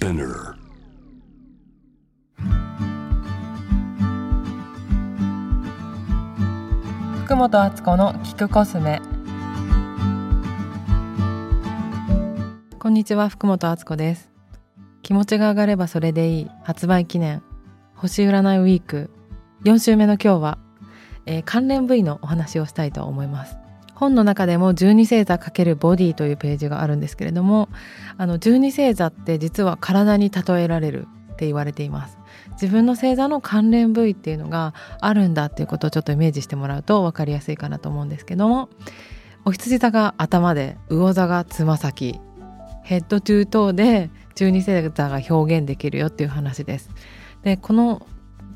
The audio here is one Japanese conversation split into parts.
Spinner. 福本敦子の聞くコスメこんにちは福本敦子です気持ちが上がればそれでいい発売記念星占いウィーク4週目の今日は、えー、関連部位のお話をしたいと思います本の中でも十二星座×ボディというページがあるんですけれどもあの十二星座って実は体に例えられるって言われています。自分の星座の関連部位っていうのがあるんだっていうことをちょっとイメージしてもらうと分かりやすいかなと思うんですけどもお羊座が頭で魚座がつま先ヘッドトゥートーで十二星座が表現できるよっていう話です。でこの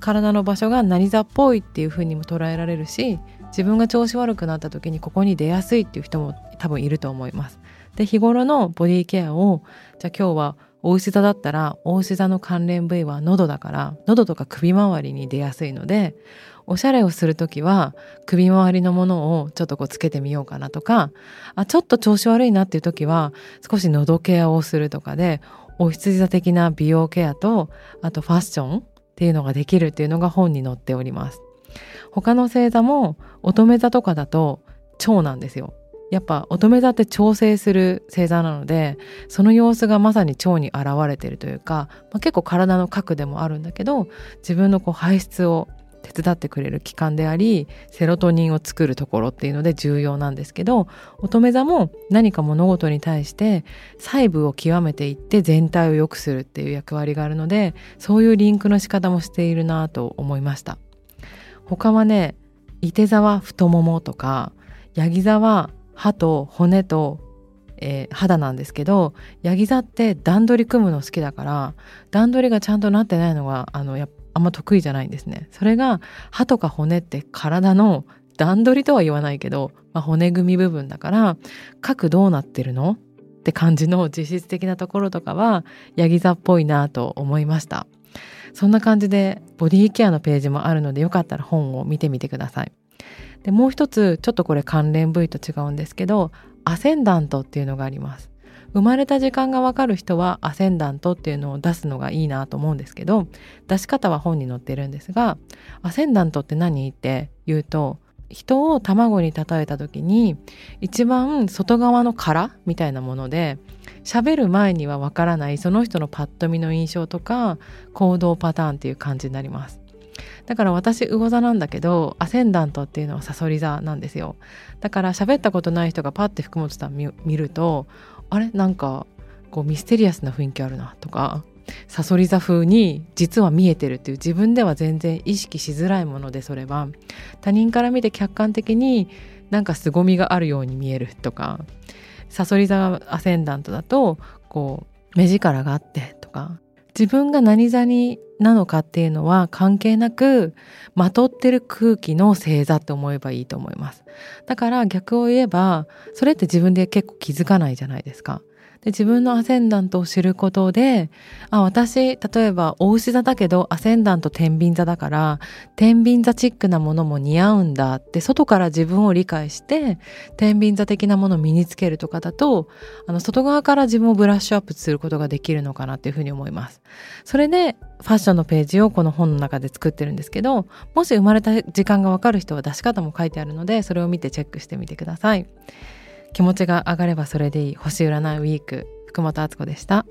体の場所が何座っぽいっていう風にも捉えられるし自分が調子悪くなった時にここに出やすいっていう人も多分いると思います。で日頃のボディケアをじゃあ今日は大牛座だったら大牛座の関連部位は喉だから喉とか首周りに出やすいのでおしゃれをする時は首周りのものをちょっとこうつけてみようかなとかあちょっと調子悪いなっていう時は少し喉ケアをするとかでお羊座的な美容ケアとあとファッションっていうのができるっていうのが本に載っております。他の星座も乙女座とかだと腸なんですよ。やっぱ乙女座って調整する星座なのでその様子がまさに腸に現れてるというか、まあ、結構体の核でもあるんだけど自分のこう排出を手伝ってくれる器官でありセロトニンを作るところっていうので重要なんですけど乙女座も何か物事に対して細部を極めていって全体を良くするっていう役割があるのでそういうリンクの仕方もしているなと思いました他はね伊手座は太ももとかヤギ座は歯と骨と、えー、肌なんですけどヤギ座って段取り組むの好きだから段取りがちゃんとなってないのがあのやあんま得意じゃないんですね。それが歯とか骨って体の段取りとは言わないけど、まあ、骨組み部分だから核どうなってるの？って感じの実質的なところとかはヤギ座っぽいなと思いました。そんな感じでボディケアのページもあるのでよかったら本を見てみてください。でもう一つちょっとこれ関連部位と違うんですけどアセンダントっていうのがあります。生まれた時間がわかる人はアセンダントっていうのを出すのがいいなと思うんですけど出し方は本に載ってるんですがアセンダントって何？って言うと人を卵に例えた時に一番外側の殻みたいなもので喋る前にはわからないその人のパッと見の印象とか行動パターンっていう感じになります。だから私魚座なんだけどアセンダントっていうのはサソリ座なんですよ。だから喋ったことない人がパッて福本さん見るとあれ？なんかこうミステリアスな雰囲気あるなとかサソリ座風に実は見えてるっていう自分では全然意識しづらいものでそれは他人から見て客観的になんか凄みがあるように見えるとかサソリ座アセンダントだとこう目力があってとか自分が何座になのかっていうのは関係なくまとってる空気の星座って思えばいいと思います。だから逆を言えばそれって自分で結構気づかないじゃないですか。で自分のアセンダントを知ることであ私例えば大牛座だけどアセンダント天秤座だから天秤座チックなものも似合うんだって外から自分を理解して天秤座的なものを身につけるとかだとあの外側から自分をブラッシュアップすることができるのかなっていうふうに思います。それでファッションのページをこの本の中で作ってるんですけどもし生まれた時間がわかる人は出し方も書いてあるのでそれを見てチェックしてみてください。気持ちが上がればそれでいい星占いウィーク福本敦子でした。